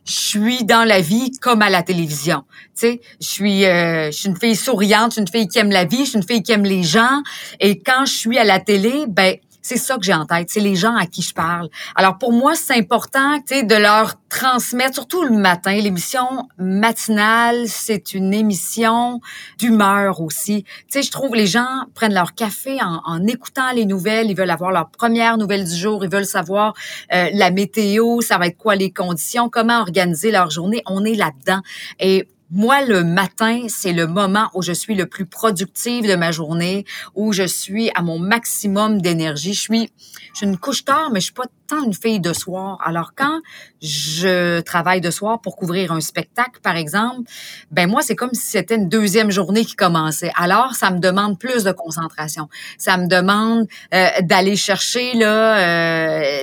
S2: je suis dans la vie comme à la télévision. Tu sais, je suis, euh, je suis une fille souriante, je suis une fille qui aime la vie, je suis une fille qui aime les gens. Et quand je suis à la télé, ben c'est ça que j'ai en tête, c'est les gens à qui je parle. Alors pour moi, c'est important, de leur transmettre, surtout le matin. L'émission matinale, c'est une émission d'humeur aussi. Tu sais, je trouve les gens prennent leur café en, en, écoutant les nouvelles. Ils veulent avoir leur première nouvelle du jour. Ils veulent savoir euh, la météo, ça va être quoi les conditions, comment organiser leur journée. On est là-dedans. Et moi, le matin, c'est le moment où je suis le plus productive de ma journée, où je suis à mon maximum d'énergie. Je suis, je suis une couche tard, mais je suis pas tant une fille de soir. Alors quand je travaille de soir pour couvrir un spectacle, par exemple, ben moi c'est comme si c'était une deuxième journée qui commençait. Alors ça me demande plus de concentration. Ça me demande euh, d'aller chercher là. Euh,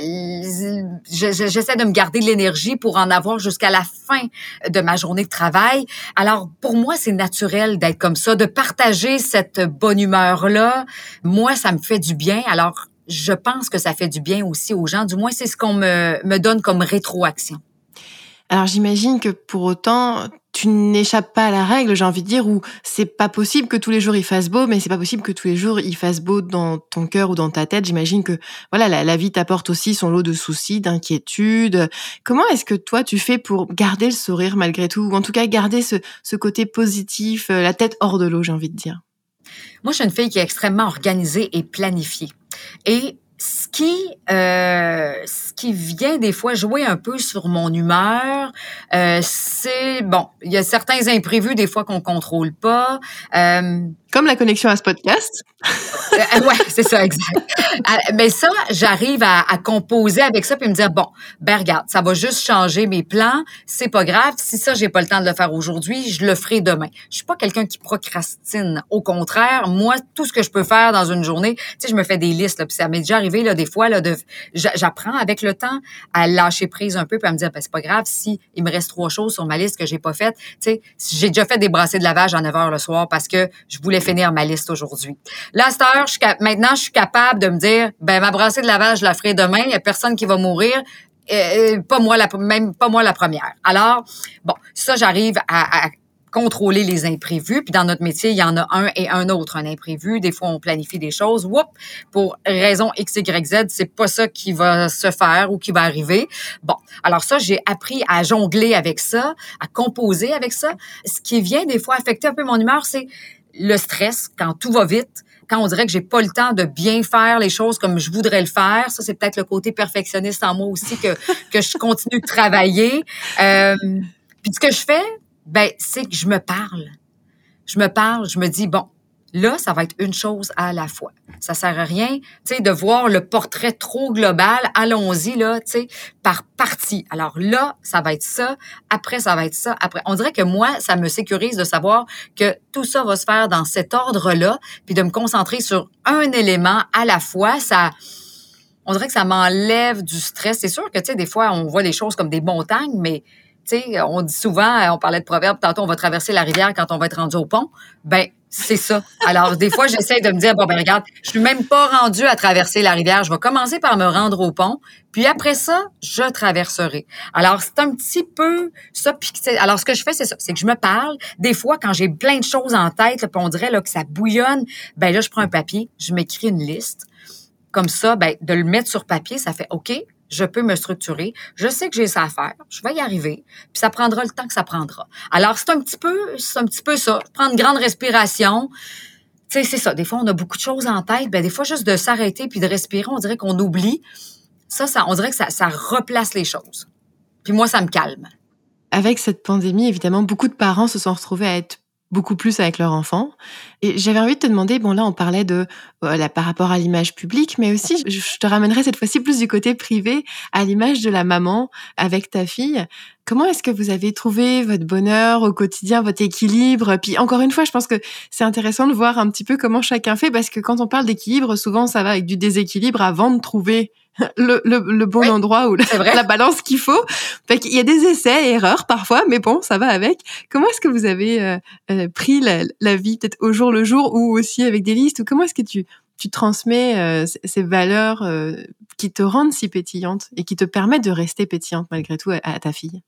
S2: J'essaie de me garder de l'énergie pour en avoir jusqu'à la fin de ma journée de travail. Alors pour moi c'est naturel d'être comme ça, de partager cette bonne humeur là. Moi ça me fait du bien. Alors je pense que ça fait du bien aussi aux gens. Du moins, c'est ce qu'on me, me donne comme rétroaction.
S1: Alors j'imagine que pour autant, tu n'échappes pas à la règle, j'ai envie de dire, où c'est pas possible que tous les jours il fasse beau, mais c'est pas possible que tous les jours il fasse beau dans ton cœur ou dans ta tête. J'imagine que voilà, la, la vie t'apporte aussi son lot de soucis, d'inquiétudes. Comment est-ce que toi tu fais pour garder le sourire malgré tout, ou en tout cas garder ce, ce côté positif, euh, la tête hors de l'eau, j'ai envie de dire?
S2: Moi, je suis une fille qui est extrêmement organisée et planifiée. Et qui, euh, ce qui vient des fois jouer un peu sur mon humeur, euh, c'est bon, il y a certains imprévus des fois qu'on contrôle pas.
S1: Euh, comme la connexion à ce podcast.
S2: euh, ouais, c'est ça, exact. Euh, mais ça, j'arrive à, composer avec ça puis me dire bon, ben regarde, ça va juste changer mes plans, c'est pas grave. Si ça j'ai pas le temps de le faire aujourd'hui, je le ferai demain. Je suis pas quelqu'un qui procrastine. Au contraire, moi, tout ce que je peux faire dans une journée, tu sais, je me fais des listes là, ça m'est déjà arrivé là des fois là de, j'apprends avec le temps à lâcher prise un peu puis à me dire ben c'est pas grave si il me reste trois choses sur ma liste que j'ai pas faites. Tu sais, j'ai déjà fait des brassées de lavage à 9 heures le soir parce que je voulais finir ma liste aujourd'hui. Là, à heure, maintenant, je suis capable de me dire, ben ma brassée de lavage, je la ferai demain. Il y a personne qui va mourir. Pas moi la même pas moi la première. Alors bon, ça j'arrive à, à contrôler les imprévus. Puis dans notre métier, il y en a un et un autre, un imprévu. Des fois, on planifie des choses. Whoop, pour raison X, Y, Z, c'est pas ça qui va se faire ou qui va arriver. Bon, alors ça, j'ai appris à jongler avec ça, à composer avec ça. Ce qui vient des fois affecter un peu mon humeur, c'est le stress quand tout va vite, quand on dirait que j'ai pas le temps de bien faire les choses comme je voudrais le faire. Ça, c'est peut-être le côté perfectionniste en moi aussi que, que je continue de travailler. Euh, puis ce que je fais, ben, c'est que je me parle. Je me parle, je me dis, bon, Là, ça va être une chose à la fois. Ça sert à rien, tu sais, de voir le portrait trop global. Allons-y là, tu sais, par partie. Alors là, ça va être ça. Après, ça va être ça. Après, on dirait que moi, ça me sécurise de savoir que tout ça va se faire dans cet ordre-là, puis de me concentrer sur un élément à la fois. Ça, on dirait que ça m'enlève du stress. C'est sûr que tu sais, des fois, on voit des choses comme des montagnes, mais tu sais, on dit souvent, on parlait de proverbe, tantôt on va traverser la rivière quand on va être rendu au pont. Ben, c'est ça. Alors, des fois, j'essaie de me dire, bon, ben regarde, je suis même pas rendu à traverser la rivière. Je vais commencer par me rendre au pont, puis après ça, je traverserai. Alors, c'est un petit peu ça. Puis, alors, ce que je fais, c'est ça. C'est que je me parle. Des fois, quand j'ai plein de choses en tête, là, puis on dirait là, que ça bouillonne, ben là, je prends un papier, je m'écris une liste. Comme ça, ben, de le mettre sur papier, ça fait OK, je peux me structurer, je sais que j'ai ça à faire, je vais y arriver, puis ça prendra le temps que ça prendra. Alors c'est un petit peu, c'est un petit peu ça, prendre une grande respiration. Tu sais, c'est ça. Des fois, on a beaucoup de choses en tête. Ben, des fois, juste de s'arrêter puis de respirer, on dirait qu'on oublie. Ça, ça, on dirait que ça, ça replace les choses. Puis moi, ça me calme.
S1: Avec cette pandémie, évidemment, beaucoup de parents se sont retrouvés à être beaucoup plus avec leur enfant. Et j'avais envie de te demander, bon là on parlait de voilà, par rapport à l'image publique, mais aussi je te ramènerai cette fois-ci plus du côté privé, à l'image de la maman avec ta fille. Comment est-ce que vous avez trouvé votre bonheur au quotidien, votre équilibre? Puis encore une fois, je pense que c'est intéressant de voir un petit peu comment chacun fait, parce que quand on parle d'équilibre, souvent ça va avec du déséquilibre avant de trouver le, le, bon endroit ou la, balance qu'il faut. Fait qu'il y a des essais, erreurs parfois, mais bon, ça va avec. Comment est-ce que vous avez euh, euh, pris la, la vie peut-être au jour le jour ou aussi avec des listes? Ou comment est-ce que tu tu transmets euh, ces valeurs qui te rendent si pétillante et qui te permettent de rester pétillante malgré tout à ta fille?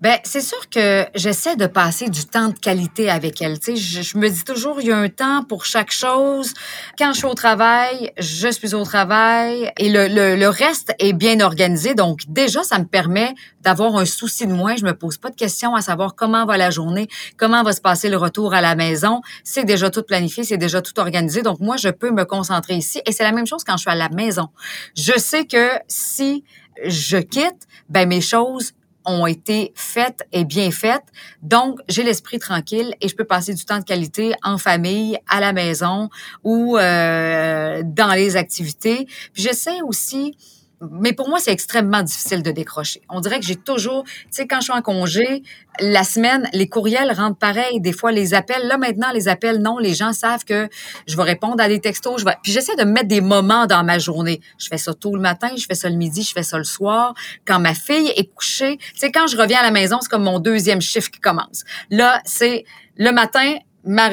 S2: Ben, c'est sûr que j'essaie de passer du temps de qualité avec elle. Tu sais, je, je, me dis toujours, il y a un temps pour chaque chose. Quand je suis au travail, je suis au travail et le, le, le reste est bien organisé. Donc, déjà, ça me permet d'avoir un souci de moins. Je me pose pas de questions à savoir comment va la journée, comment va se passer le retour à la maison. C'est déjà tout planifié, c'est déjà tout organisé. Donc, moi, je peux me concentrer ici. Et c'est la même chose quand je suis à la maison. Je sais que si je quitte, ben mes choses ont été faites et bien faites. Donc, j'ai l'esprit tranquille et je peux passer du temps de qualité en famille, à la maison ou euh, dans les activités. Puis j'essaie aussi mais pour moi, c'est extrêmement difficile de décrocher. On dirait que j'ai toujours, tu sais, quand je suis en congé, la semaine, les courriels rentrent pareil. Des fois, les appels, là maintenant, les appels, non, les gens savent que je vais répondre à des textos. Je vais... Puis j'essaie de mettre des moments dans ma journée. Je fais ça tôt le matin, je fais ça le midi, je fais ça le soir. Quand ma fille est couchée, tu sais, quand je reviens à la maison, c'est comme mon deuxième chiffre qui commence. Là, c'est le matin,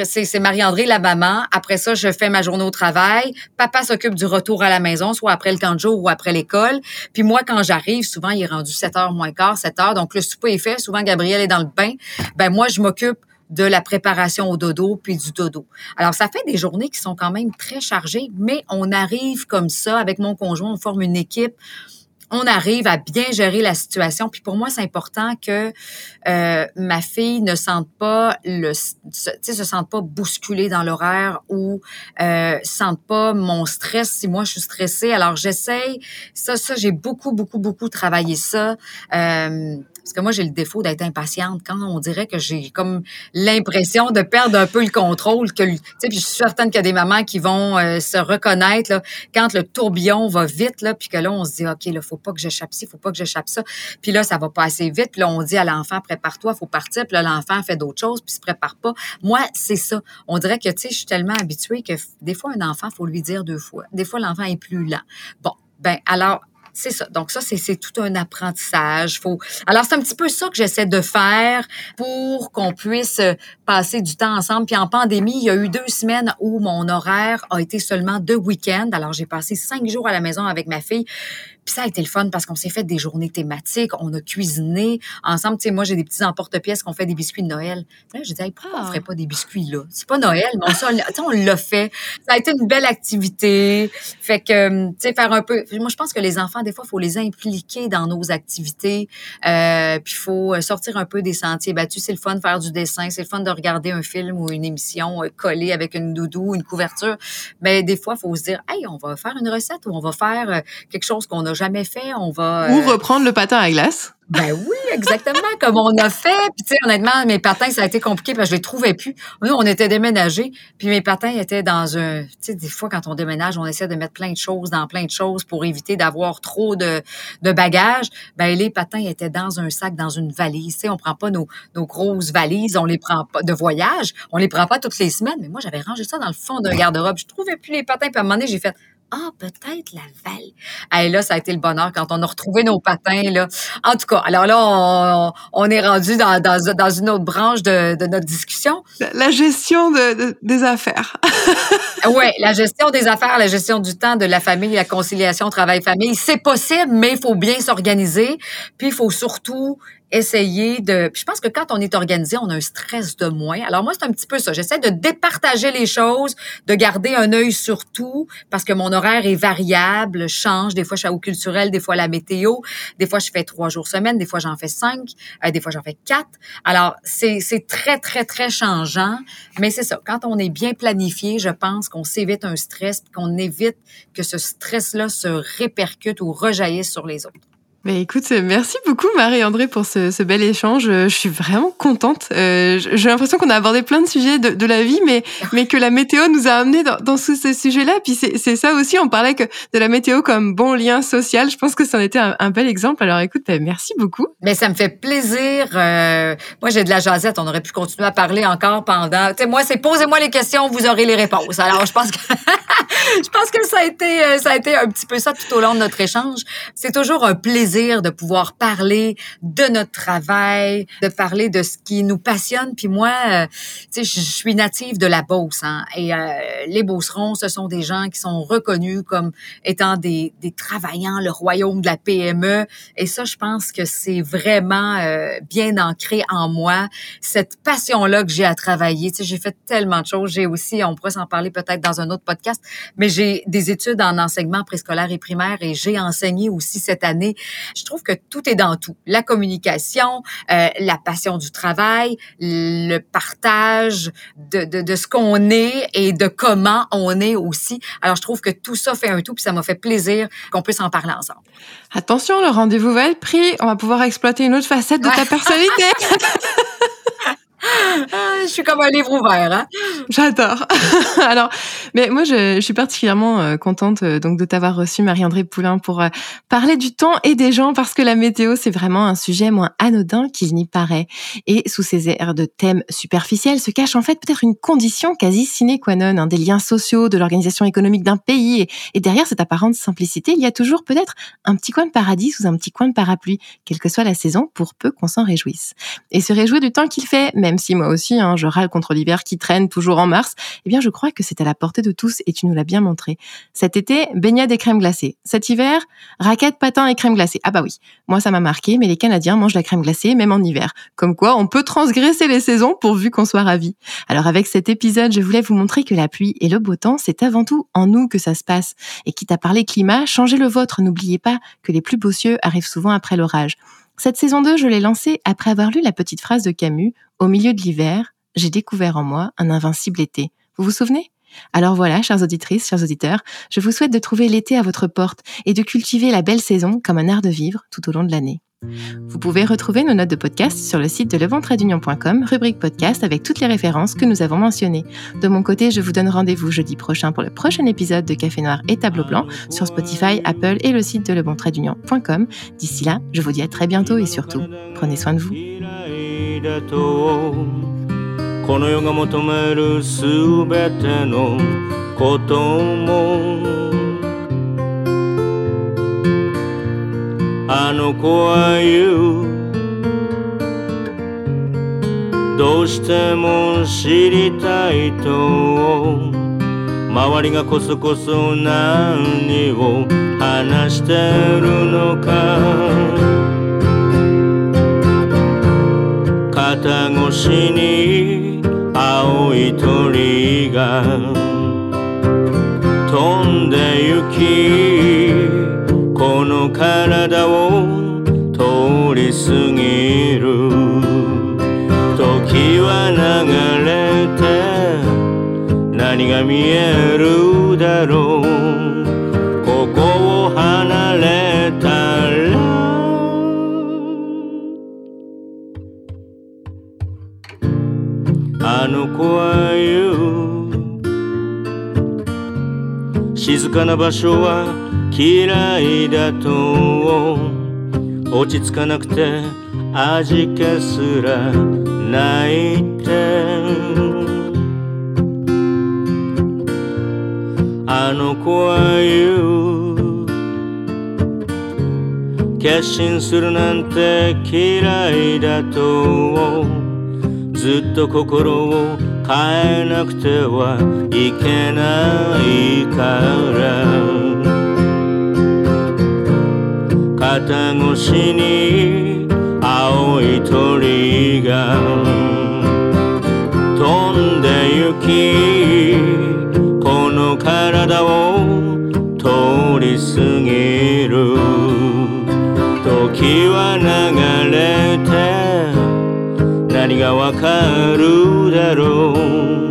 S2: c'est Marie-André, la maman. Après ça, je fais ma journée au travail. Papa s'occupe du retour à la maison, soit après le camp de jour ou après l'école. Puis moi, quand j'arrive, souvent, il est rendu 7 heures moins quart, 7 heures. Donc, le souper est fait. Souvent, Gabriel est dans le bain. Ben, moi, je m'occupe de la préparation au dodo puis du dodo. Alors, ça fait des journées qui sont quand même très chargées, mais on arrive comme ça avec mon conjoint, on forme une équipe on arrive à bien gérer la situation. Puis pour moi, c'est important que euh, ma fille ne sente pas le, se, se sente pas bousculée dans l'horaire ou euh, sente pas mon stress si moi je suis stressée. Alors j'essaye. Ça, ça j'ai beaucoup, beaucoup, beaucoup travaillé ça. Euh, parce que moi, j'ai le défaut d'être impatiente. Quand on dirait que j'ai comme l'impression de perdre un peu le contrôle, que, tu sais, puis je suis certaine qu'il y a des mamans qui vont euh, se reconnaître là, quand le tourbillon va vite, là, puis que là, on se dit, OK, là, faut pas que j'échappe ci, faut pas que j'échappe ça. Puis là, ça va pas assez vite. Puis là, on dit à l'enfant, prépare-toi, faut partir. Puis là, l'enfant fait d'autres choses, puis se prépare pas. Moi, c'est ça. On dirait que, tu sais, je suis tellement habituée que des fois, un enfant, faut lui dire deux fois. Des fois, l'enfant est plus lent. Bon, ben alors, c'est ça. Donc ça, c'est tout un apprentissage. Faut. Alors c'est un petit peu ça que j'essaie de faire pour qu'on puisse passer du temps ensemble. Puis en pandémie, il y a eu deux semaines où mon horaire a été seulement deux week-ends. Alors j'ai passé cinq jours à la maison avec ma fille. Puis ça a été le fun parce qu'on s'est fait des journées thématiques, on a cuisiné ensemble. Tu sais, moi, j'ai des petits emporte-pièces qu'on fait des biscuits de Noël. Là, je disais, pourquoi on ah. ferait pas des biscuits là? C'est pas Noël, mais on, on l'a fait. Ça a été une belle activité. Fait que, tu sais, faire un peu... Moi, je pense que les enfants, des fois, il faut les impliquer dans nos activités. Euh, puis il faut sortir un peu des sentiers battus. C'est le fun de faire du dessin. C'est le fun de regarder un film ou une émission euh, collée avec une doudou, une couverture. Mais des fois, il faut se dire, hey, on va faire une recette ou on va faire euh, quelque chose qu'on a jamais fait, on va...
S1: Ou euh, reprendre le patin à glace.
S2: Ben oui, exactement, comme on a fait. Puis tu sais, honnêtement, mes patins, ça a été compliqué parce que je les trouvais plus. Nous, on était déménagés, puis mes patins étaient dans un... Tu sais, des fois, quand on déménage, on essaie de mettre plein de choses dans plein de choses pour éviter d'avoir trop de, de bagages. Ben les patins étaient dans un sac, dans une valise. Tu sais, on prend pas nos, nos grosses valises, on les prend pas de voyage, on les prend pas toutes les semaines. Mais moi, j'avais rangé ça dans le fond d'un garde-robe. Je trouvais plus les patins, puis à un moment donné, j'ai fait ah, peut-être la Val. Et là, ça a été le bonheur quand on a retrouvé nos patins. Là. En tout cas, alors là, on, est rendu dans, dans, une autre branche de, de notre discussion.
S1: La gestion de, des affaires.
S2: oui, la gestion des affaires, la gestion du temps, de la famille, la conciliation travail-famille, c'est possible, mais il faut bien s'organiser. Puis, il faut surtout essayer de... je pense que quand on est organisé, on a un stress de moins. Alors moi, c'est un petit peu ça. J'essaie de départager les choses, de garder un œil sur tout, parce que mon horaire est variable, change. Des fois, je suis au culturel, des fois la météo. Des fois, je fais trois jours semaine, des fois, j'en fais cinq, euh, des fois, j'en fais quatre. Alors, c'est très, très, très changeant. Mais c'est ça. Quand on est bien planifié, je pense qu'on s'évite un stress, qu'on évite que ce stress-là se répercute ou rejaillisse sur les autres.
S1: Mais écoute, merci beaucoup Marie-André pour ce, ce, bel échange. Je suis vraiment contente. Euh, J'ai l'impression qu'on a abordé plein de sujets de, de, la vie, mais, mais que la météo nous a amenés dans, dans tous ces sujets-là. Puis c'est ça aussi, on parlait que de la météo comme bon lien social. Je pense que ça en était un, un bel exemple. Alors écoute, ben, merci beaucoup.
S2: Mais ça me fait plaisir. Euh, moi, j'ai de la jasette. On aurait pu continuer à parler encore pendant. Tu sais, moi, c'est posez-moi les questions, vous aurez les réponses. Alors, je pense que je pense que ça a été euh, ça a été un petit peu ça tout au long de notre échange. C'est toujours un plaisir de pouvoir parler de notre travail, de parler de ce qui nous passionne. Puis moi, euh, tu sais, je suis native de la Beauce, hein, et euh, les Beaucerons, ce sont des gens qui sont reconnus comme étant des, des travaillants, le royaume de la PME. Et ça, je pense que c'est vraiment euh, bien ancré en moi, cette passion-là que j'ai à travailler. Tu sais, j'ai fait tellement de choses. J'ai aussi, on pourrait s'en parler peut-être dans un autre podcast, mais j'ai des études en enseignement préscolaire et primaire et j'ai enseigné aussi cette année je trouve que tout est dans tout. La communication, euh, la passion du travail, le partage de, de, de ce qu'on est et de comment on est aussi. Alors, je trouve que tout ça fait un tout, puis ça m'a fait plaisir qu'on puisse en parler ensemble.
S1: Attention, le rendez-vous va être pris. On va pouvoir exploiter une autre facette de ta personnalité.
S2: Ah, je suis comme un livre ouvert. Hein?
S1: J'adore. Alors, mais moi, je, suis particulièrement euh, contente euh, donc de t'avoir reçu, Marie-André Poulain, pour euh, parler du temps et des gens, parce que la météo, c'est vraiment un sujet moins anodin qu'il n'y paraît. Et sous ces airs de thèmes superficiels se cache en fait peut-être une condition quasi sine qua non, hein, des liens sociaux, de l'organisation économique d'un pays. Et, et derrière cette apparente simplicité, il y a toujours peut-être un petit coin de paradis sous un petit coin de parapluie, quelle que soit la saison, pour peu qu'on s'en réjouisse. Et se réjouir du temps qu'il fait, même
S3: même si moi aussi, hein, je râle contre l'hiver qui traîne toujours en mars, eh bien je crois que c'est à la portée de tous et tu nous l'as bien montré. Cet été, baignade et crème glacée. Cet hiver, raquettes, patins et crème glacée. Ah bah oui, moi ça m'a marqué, mais les Canadiens mangent la crème glacée même en hiver. Comme quoi, on peut transgresser les saisons pourvu qu'on soit ravis. Alors avec cet épisode, je voulais vous montrer que la pluie et le beau temps, c'est avant tout en nous que ça se passe. Et quitte à parler climat, changez le vôtre. N'oubliez pas que les plus beaux cieux arrivent souvent après l'orage. Cette saison 2, je l'ai lancée après avoir lu la petite phrase de Camus, Au milieu de l'hiver, j'ai découvert en moi un invincible été. Vous vous souvenez? Alors voilà, chères auditrices, chers auditeurs, je vous souhaite de trouver l'été à votre porte et de cultiver la belle saison comme un art de vivre tout au long de l'année. Vous pouvez retrouver nos notes de podcast sur le site de leventradunion.com, rubrique podcast avec toutes les références que nous avons mentionnées. De mon côté, je vous donne rendez-vous jeudi prochain pour le prochain épisode de Café Noir et Tableau Blanc sur Spotify, Apple et le site de leventradunion.com. D'ici là, je vous dis à très bientôt et surtout, prenez soin de vous. この世が求めるすべてのことも あの子は言う。どうしても知りたいと周りがこそこそ何を話してるのか。肩越しに青い鳥が飛んで行きの体を通り過ぎる。時は流れて何が見えるだろう。ここを離れたら。あの子は言う。静かな場所は嫌いだと落ち着かなくて味気すら泣いってあの子は言う決心するなんて嫌いだとずっと心を変えなくてはいけないから。肩越しに青い鳥が飛んで行きこの体を通り過ぎる。時は流れて何がわかるだろう。